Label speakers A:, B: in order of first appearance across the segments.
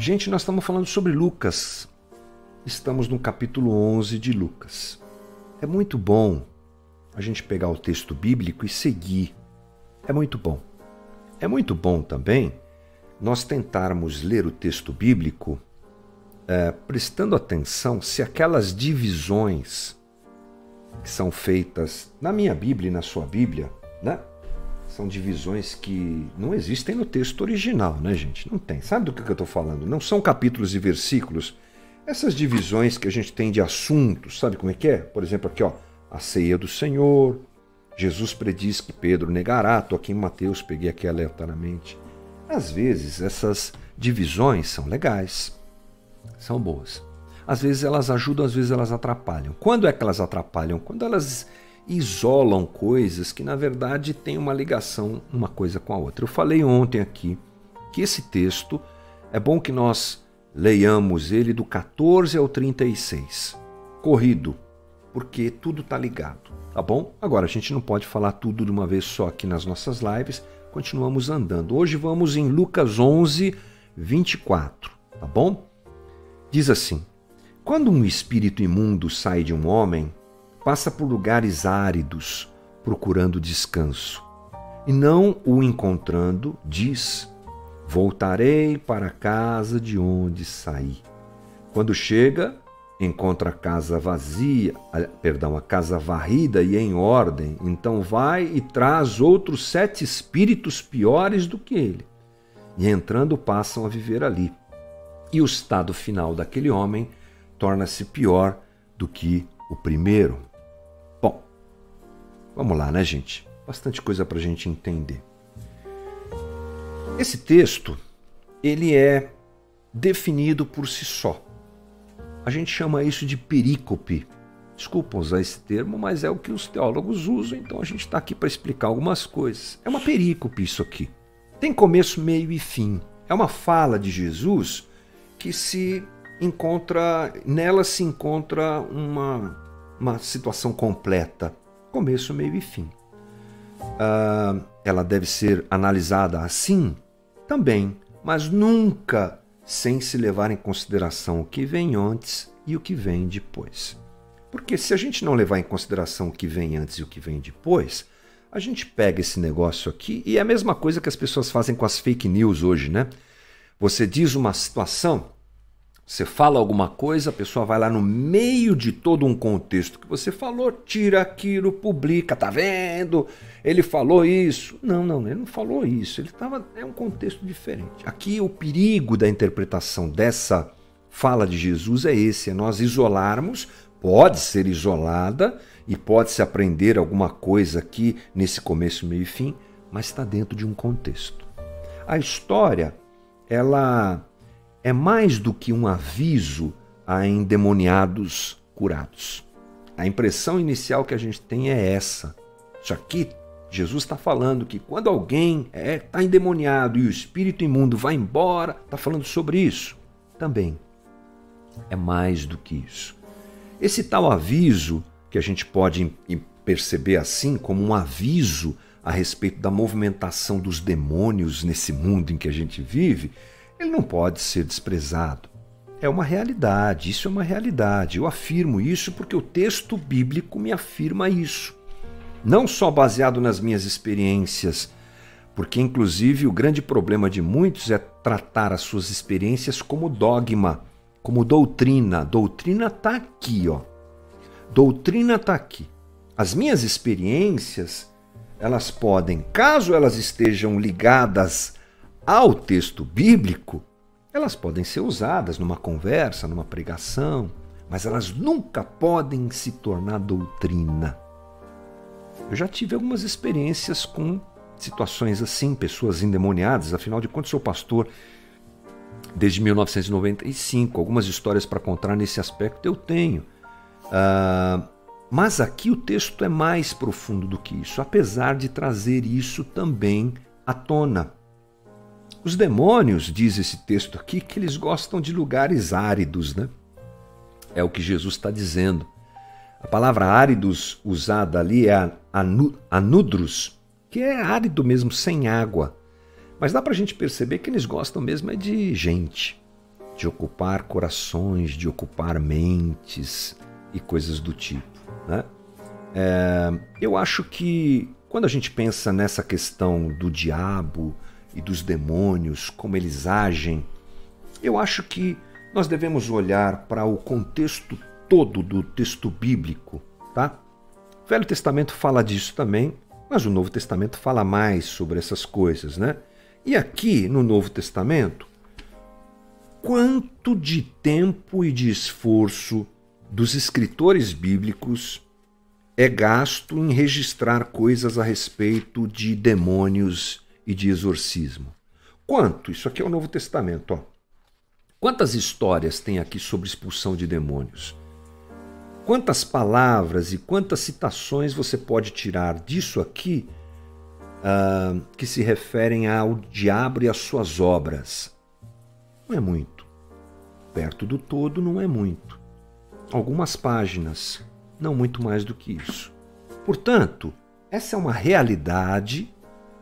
A: Gente, nós estamos falando sobre Lucas. Estamos no capítulo 11 de Lucas. É muito bom a gente pegar o texto bíblico e seguir. É muito bom. É muito bom também nós tentarmos ler o texto bíblico é, prestando atenção se aquelas divisões que são feitas na minha Bíblia e na sua Bíblia, né? São divisões que não existem no texto original, né, gente? Não tem. Sabe do que eu estou falando? Não são capítulos e versículos. Essas divisões que a gente tem de assuntos, sabe como é que é? Por exemplo, aqui, ó, a ceia do Senhor. Jesus prediz que Pedro negará. Estou aqui em Mateus, peguei aqui aleatoriamente. Às vezes, essas divisões são legais, são boas. Às vezes elas ajudam, às vezes elas atrapalham. Quando é que elas atrapalham? Quando elas isolam coisas que na verdade têm uma ligação uma coisa com a outra. Eu falei ontem aqui que esse texto é bom que nós leiamos ele do 14 ao 36, corrido, porque tudo está ligado, tá bom? Agora a gente não pode falar tudo de uma vez só aqui nas nossas lives, continuamos andando. Hoje vamos em Lucas 11, 24, tá bom? Diz assim: Quando um espírito imundo sai de um homem, passa por lugares áridos procurando descanso. E não o encontrando, diz: Voltarei para a casa de onde saí. Quando chega, encontra a casa vazia, perdão, a casa varrida e em ordem, então vai e traz outros sete espíritos piores do que ele. E entrando passam a viver ali. E o estado final daquele homem torna-se pior do que o primeiro. Vamos lá, né, gente? Bastante coisa para a gente entender. Esse texto, ele é definido por si só. A gente chama isso de perícope. Desculpa usar esse termo, mas é o que os teólogos usam, então a gente está aqui para explicar algumas coisas. É uma perícope isso aqui. Tem começo, meio e fim. É uma fala de Jesus que se encontra, nela se encontra uma, uma situação completa começo, meio e fim. Uh, ela deve ser analisada assim também, mas nunca sem se levar em consideração o que vem antes e o que vem depois. Porque se a gente não levar em consideração o que vem antes e o que vem depois, a gente pega esse negócio aqui e é a mesma coisa que as pessoas fazem com as fake news hoje, né? Você diz uma situação, você fala alguma coisa, a pessoa vai lá no meio de todo um contexto que você falou, tira aquilo, publica, tá vendo? Ele falou isso. Não, não, ele não falou isso. Ele estava é um contexto diferente. Aqui o perigo da interpretação dessa fala de Jesus é esse, é nós isolarmos, pode ser isolada e pode se aprender alguma coisa aqui nesse começo, meio e fim, mas está dentro de um contexto. A história, ela é mais do que um aviso a endemoniados curados. A impressão inicial que a gente tem é essa. Isso aqui, Jesus está falando que quando alguém está é, tá endemoniado e o espírito imundo vai embora, está falando sobre isso. Também é mais do que isso. Esse tal aviso, que a gente pode perceber assim como um aviso a respeito da movimentação dos demônios nesse mundo em que a gente vive, ele não pode ser desprezado. É uma realidade, isso é uma realidade. Eu afirmo isso porque o texto bíblico me afirma isso. Não só baseado nas minhas experiências, porque inclusive o grande problema de muitos é tratar as suas experiências como dogma, como doutrina. Doutrina está aqui, ó. Doutrina está aqui. As minhas experiências, elas podem, caso elas estejam ligadas ao texto bíblico, elas podem ser usadas numa conversa, numa pregação, mas elas nunca podem se tornar doutrina. Eu já tive algumas experiências com situações assim, pessoas endemoniadas, afinal de contas, sou pastor desde 1995. Algumas histórias para contar nesse aspecto eu tenho. Uh, mas aqui o texto é mais profundo do que isso, apesar de trazer isso também à tona. Os demônios, diz esse texto aqui, que eles gostam de lugares áridos, né? É o que Jesus está dizendo. A palavra áridos usada ali é anudros, que é árido mesmo, sem água. Mas dá para a gente perceber que eles gostam mesmo é de gente. de ocupar corações, de ocupar mentes e coisas do tipo. Né? É, eu acho que quando a gente pensa nessa questão do diabo e dos demônios, como eles agem, eu acho que nós devemos olhar para o contexto todo do texto bíblico, tá? O Velho Testamento fala disso também, mas o Novo Testamento fala mais sobre essas coisas, né? E aqui no Novo Testamento, quanto de tempo e de esforço dos escritores bíblicos é gasto em registrar coisas a respeito de demônios e de exorcismo? Quanto? Isso aqui é o Novo Testamento, ó. Quantas histórias tem aqui sobre expulsão de demônios? Quantas palavras e quantas citações você pode tirar disso aqui uh, que se referem ao diabo e às suas obras? Não é muito. Perto do todo, não é muito. Algumas páginas, não muito mais do que isso. Portanto, essa é uma realidade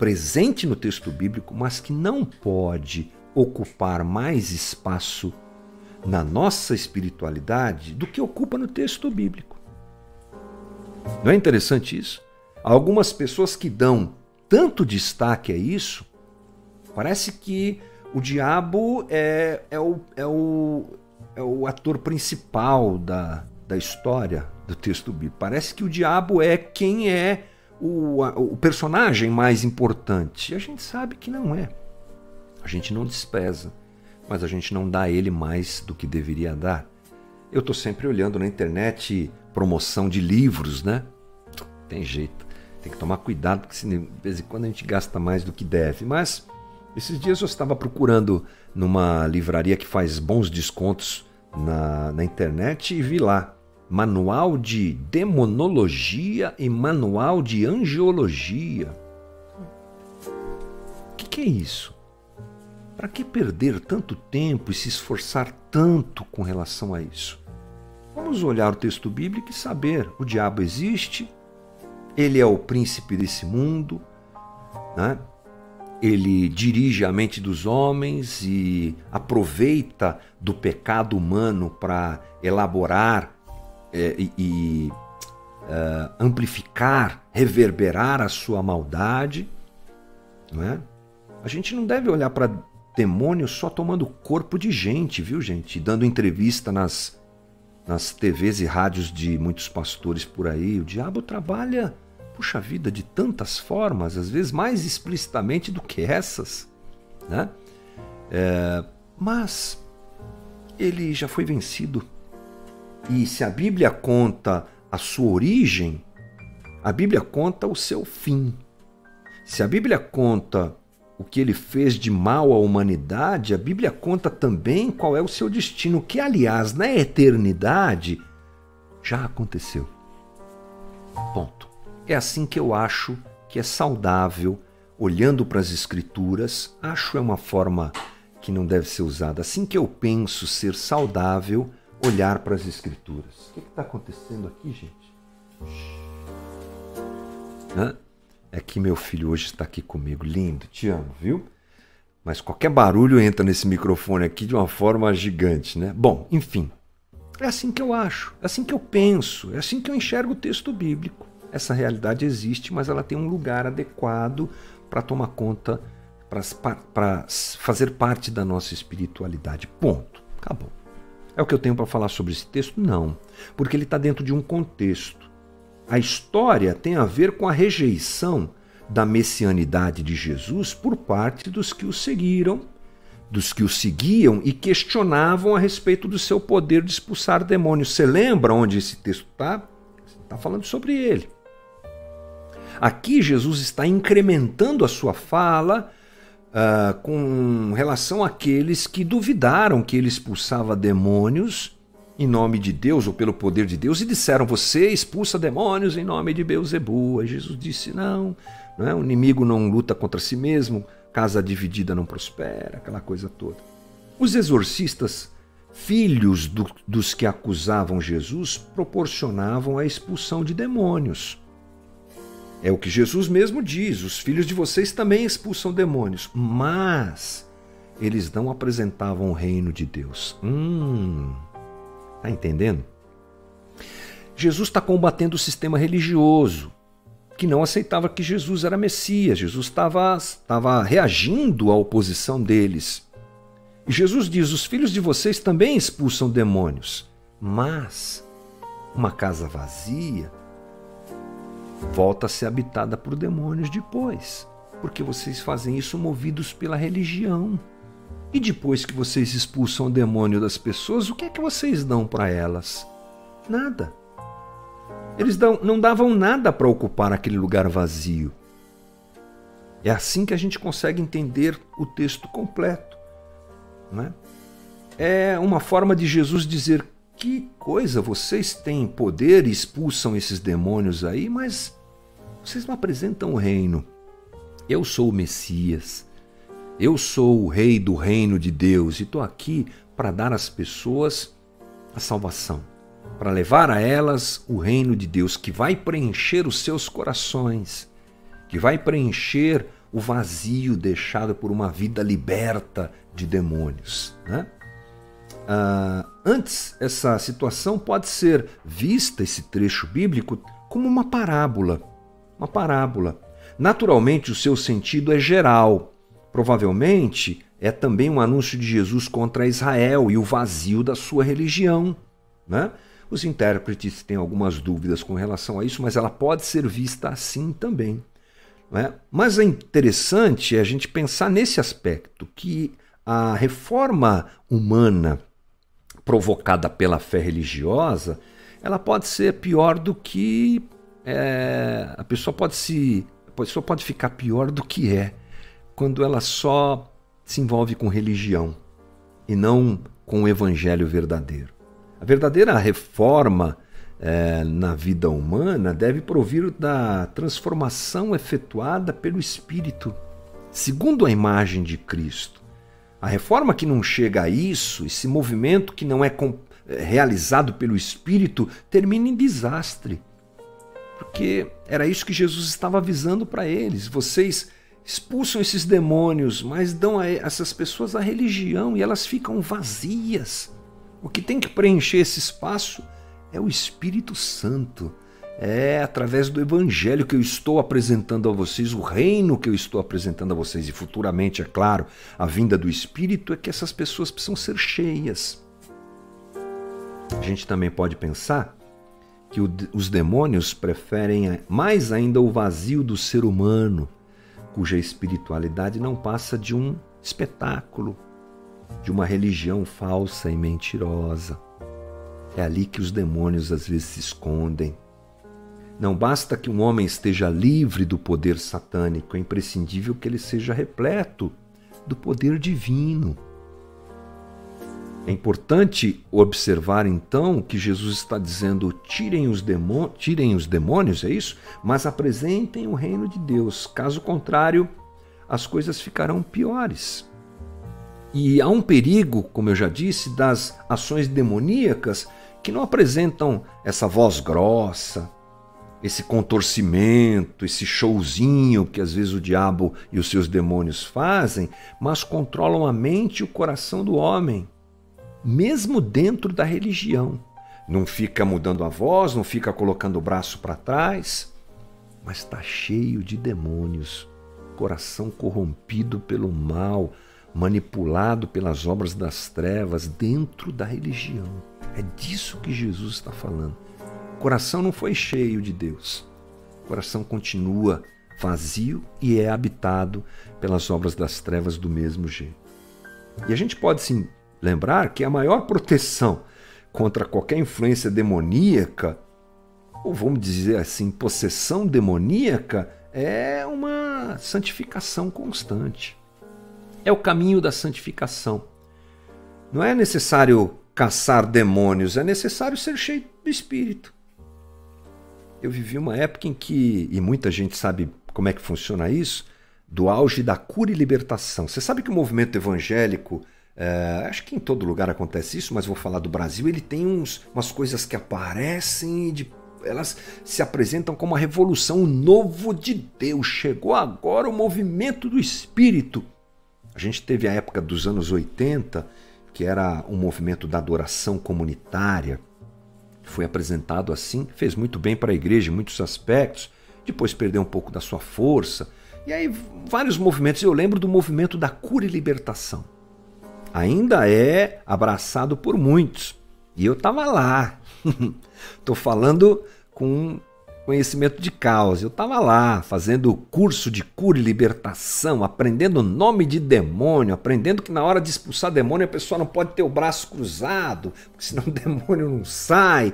A: presente no texto bíblico, mas que não pode ocupar mais espaço na nossa espiritualidade do que ocupa no texto bíblico. Não é interessante isso? algumas pessoas que dão tanto destaque a isso, parece que o diabo é, é, o, é, o, é o ator principal da, da história do texto bíblico. Parece que o diabo é quem é o, o personagem mais importante. A gente sabe que não é. A gente não despreza, mas a gente não dá a ele mais do que deveria dar. Eu estou sempre olhando na internet promoção de livros, né? Tem jeito. Tem que tomar cuidado, porque de vez em quando a gente gasta mais do que deve. Mas esses dias eu estava procurando numa livraria que faz bons descontos na, na internet e vi lá Manual de Demonologia e Manual de Angiologia. O que, que é isso? Para que perder tanto tempo e se esforçar tanto com relação a isso? Vamos olhar o texto bíblico e saber: o diabo existe, ele é o príncipe desse mundo, né? ele dirige a mente dos homens e aproveita do pecado humano para elaborar é, e, uh, amplificar, reverberar a sua maldade. Não é? A gente não deve olhar para demônio só tomando corpo de gente, viu, gente? Dando entrevista nas, nas TVs e rádios de muitos pastores por aí. O diabo trabalha, puxa vida, de tantas formas, às vezes mais explicitamente do que essas, né? É, mas ele já foi vencido. E se a Bíblia conta a sua origem, a Bíblia conta o seu fim. Se a Bíblia conta o que ele fez de mal à humanidade, a Bíblia conta também qual é o seu destino, que, aliás, na eternidade já aconteceu. Ponto. É assim que eu acho que é saudável, olhando para as Escrituras, acho é uma forma que não deve ser usada. Assim que eu penso ser saudável, olhar para as Escrituras. O que está acontecendo aqui, gente? Hã? é que meu filho hoje está aqui comigo. Lindo, te amo, viu? Mas qualquer barulho entra nesse microfone aqui de uma forma gigante, né? Bom, enfim. É assim que eu acho, é assim que eu penso, é assim que eu enxergo o texto bíblico. Essa realidade existe, mas ela tem um lugar adequado para tomar conta, para fazer parte da nossa espiritualidade. Ponto. Acabou. É o que eu tenho para falar sobre esse texto? Não, porque ele está dentro de um contexto. A história tem a ver com a rejeição da messianidade de Jesus por parte dos que o seguiram, dos que o seguiam e questionavam a respeito do seu poder de expulsar demônios. Você lembra onde esse texto está? Está falando sobre ele. Aqui Jesus está incrementando a sua fala uh, com relação àqueles que duvidaram que ele expulsava demônios em nome de Deus ou pelo poder de Deus e disseram: Você expulsa demônios em nome de Beuzebu. Aí Jesus disse: Não, não é? o inimigo não luta contra si mesmo, casa dividida não prospera, aquela coisa toda. Os exorcistas, filhos do, dos que acusavam Jesus, proporcionavam a expulsão de demônios. É o que Jesus mesmo diz: os filhos de vocês também expulsam demônios, mas eles não apresentavam o reino de Deus. Hum, tá entendendo? Jesus está combatendo o sistema religioso, que não aceitava que Jesus era Messias. Jesus estava reagindo à oposição deles. E Jesus diz: Os filhos de vocês também expulsam demônios, mas uma casa vazia volta a ser habitada por demônios depois, porque vocês fazem isso movidos pela religião. E depois que vocês expulsam o demônio das pessoas, o que é que vocês dão para elas? Nada. Eles dão, não davam nada para ocupar aquele lugar vazio. É assim que a gente consegue entender o texto completo. Né? É uma forma de Jesus dizer: que coisa, vocês têm poder e expulsam esses demônios aí, mas vocês não apresentam o reino. Eu sou o Messias. Eu sou o rei do reino de Deus e estou aqui para dar às pessoas a salvação, para levar a elas o reino de Deus que vai preencher os seus corações, que vai preencher o vazio deixado por uma vida liberta de demônios. Né? Ah, antes, essa situação pode ser vista, esse trecho bíblico, como uma parábola. Uma parábola. Naturalmente, o seu sentido é geral Provavelmente é também um anúncio de Jesus contra Israel e o vazio da sua religião. Né? Os intérpretes têm algumas dúvidas com relação a isso, mas ela pode ser vista assim também. Né? Mas é interessante a gente pensar nesse aspecto, que a reforma humana provocada pela fé religiosa, ela pode ser pior do que é, a pessoa pode se a pessoa pode ficar pior do que é quando ela só se envolve com religião e não com o evangelho verdadeiro. A verdadeira reforma é, na vida humana deve provir da transformação efetuada pelo Espírito, segundo a imagem de Cristo. A reforma que não chega a isso, esse movimento que não é, é realizado pelo Espírito, termina em desastre. Porque era isso que Jesus estava avisando para eles. Vocês expulsam esses demônios, mas dão a essas pessoas a religião e elas ficam vazias. O que tem que preencher esse espaço é o Espírito Santo. É através do Evangelho que eu estou apresentando a vocês, o reino que eu estou apresentando a vocês, e futuramente, é claro, a vinda do Espírito, é que essas pessoas precisam ser cheias. A gente também pode pensar que os demônios preferem mais ainda o vazio do ser humano cuja espiritualidade não passa de um espetáculo, de uma religião falsa e mentirosa. É ali que os demônios às vezes se escondem. Não basta que um homem esteja livre do poder satânico, é imprescindível que ele seja repleto do poder divino. É importante observar então que Jesus está dizendo: tirem os, demônios, tirem os demônios, é isso? Mas apresentem o reino de Deus. Caso contrário, as coisas ficarão piores. E há um perigo, como eu já disse, das ações demoníacas que não apresentam essa voz grossa, esse contorcimento, esse showzinho que às vezes o diabo e os seus demônios fazem, mas controlam a mente e o coração do homem mesmo dentro da religião. Não fica mudando a voz, não fica colocando o braço para trás, mas está cheio de demônios, coração corrompido pelo mal, manipulado pelas obras das trevas dentro da religião. É disso que Jesus está falando. Coração não foi cheio de Deus. O coração continua vazio e é habitado pelas obras das trevas do mesmo jeito. E a gente pode sim lembrar que a maior proteção contra qualquer influência demoníaca, ou vamos dizer assim, possessão demoníaca, é uma santificação constante. É o caminho da santificação. Não é necessário caçar demônios, é necessário ser cheio do Espírito. Eu vivi uma época em que, e muita gente sabe como é que funciona isso, do auge da cura e libertação. Você sabe que o movimento evangélico é, acho que em todo lugar acontece isso, mas vou falar do Brasil. Ele tem uns, umas coisas que aparecem de elas se apresentam como a revolução, o novo de Deus. Chegou agora o movimento do Espírito. A gente teve a época dos anos 80, que era um movimento da adoração comunitária, foi apresentado assim, fez muito bem para a igreja em muitos aspectos, depois perdeu um pouco da sua força. E aí vários movimentos, eu lembro do movimento da cura e libertação. Ainda é abraçado por muitos. E eu estava lá. Estou falando com conhecimento de causa. Eu estava lá fazendo curso de cura e libertação, aprendendo o nome de demônio, aprendendo que na hora de expulsar demônio a pessoa não pode ter o braço cruzado, porque senão o demônio não sai.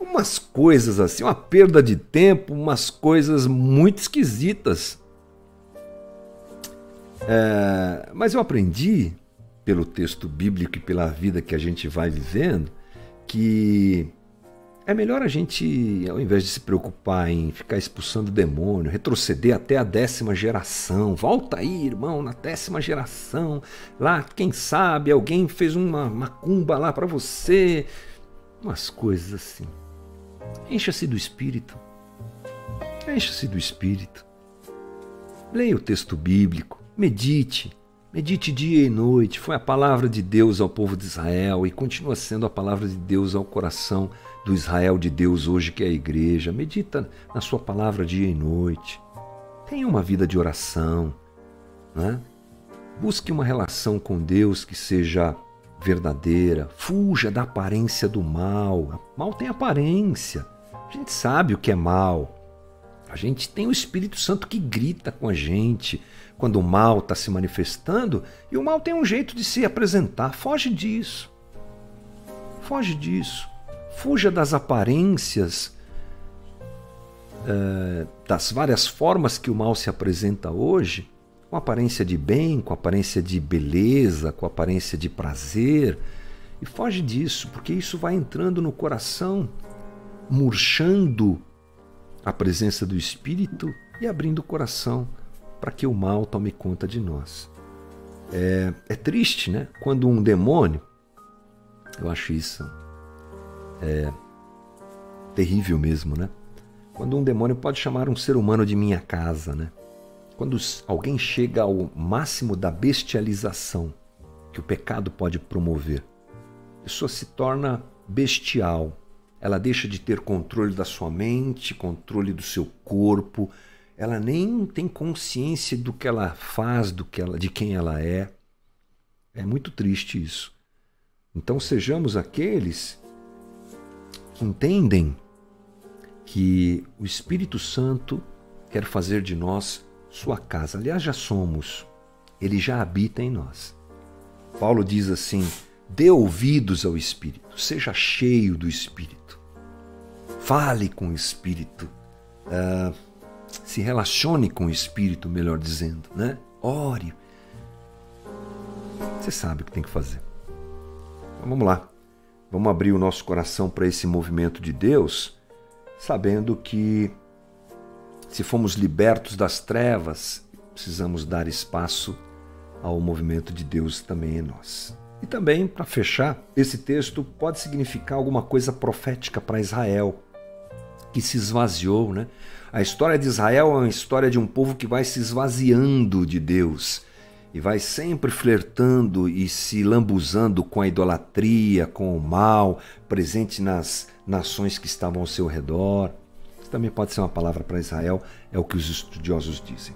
A: Umas coisas assim, uma perda de tempo, umas coisas muito esquisitas. É, mas eu aprendi, pelo texto bíblico e pela vida que a gente vai vivendo, que é melhor a gente, ao invés de se preocupar em ficar expulsando demônio, retroceder até a décima geração. Volta aí, irmão, na décima geração. Lá, quem sabe, alguém fez uma macumba lá para você. Umas coisas assim. Encha-se do Espírito. Encha-se do Espírito. Leia o texto bíblico. Medite. Medite dia e noite. Foi a palavra de Deus ao povo de Israel e continua sendo a palavra de Deus ao coração do Israel de Deus hoje, que é a igreja. Medita na sua palavra dia e noite. Tenha uma vida de oração. Né? Busque uma relação com Deus que seja verdadeira. Fuja da aparência do mal. Mal tem aparência. A gente sabe o que é mal. A gente tem o Espírito Santo que grita com a gente quando o mal está se manifestando e o mal tem um jeito de se apresentar. Foge disso. Foge disso. Fuja das aparências, uh, das várias formas que o mal se apresenta hoje, com aparência de bem, com aparência de beleza, com aparência de prazer. E foge disso, porque isso vai entrando no coração, murchando a presença do Espírito e abrindo o coração para que o mal tome conta de nós. É, é triste, né? Quando um demônio, eu acho isso é terrível mesmo, né? Quando um demônio pode chamar um ser humano de minha casa, né? Quando alguém chega ao máximo da bestialização que o pecado pode promover, a pessoa se torna bestial. Ela deixa de ter controle da sua mente, controle do seu corpo. Ela nem tem consciência do que ela faz, do que ela, de quem ela é. É muito triste isso. Então sejamos aqueles entendem que o Espírito Santo quer fazer de nós sua casa. Aliás, já somos. Ele já habita em nós. Paulo diz assim: dê ouvidos ao Espírito, seja cheio do Espírito. Fale com o Espírito. Uh, se relacione com o Espírito, melhor dizendo, né? Ore. Você sabe o que tem que fazer. Então, vamos lá. Vamos abrir o nosso coração para esse movimento de Deus, sabendo que se fomos libertos das trevas, precisamos dar espaço ao movimento de Deus também em nós. E também, para fechar, esse texto pode significar alguma coisa profética para Israel, que se esvaziou, né? A história de Israel é uma história de um povo que vai se esvaziando de Deus e vai sempre flertando e se lambuzando com a idolatria, com o mal, presente nas nações que estavam ao seu redor. Isso também pode ser uma palavra para Israel, é o que os estudiosos dizem.